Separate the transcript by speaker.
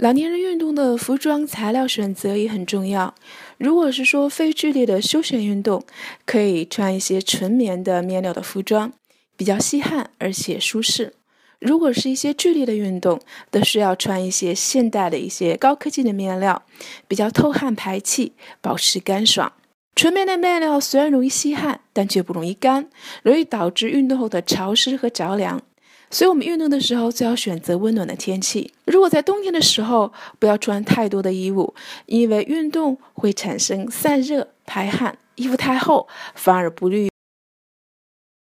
Speaker 1: 老年人运动的服装材料选择也很重要。如果是说非剧烈的休闲运动，可以穿一些纯棉的面料的服装，比较吸汗而且舒适。如果是一些剧烈的运动，则需要穿一些现代的一些高科技的面料，比较透汗排气，保持干爽。纯棉的面料虽然容易吸汗，但却不容易干，容易导致运动后的潮湿和着凉。所以，我们运动的时候最好选择温暖的天气。如果在冬天的时候，不要穿太多的衣物，因为运动会产生散热、排汗，衣服太厚反而不利于。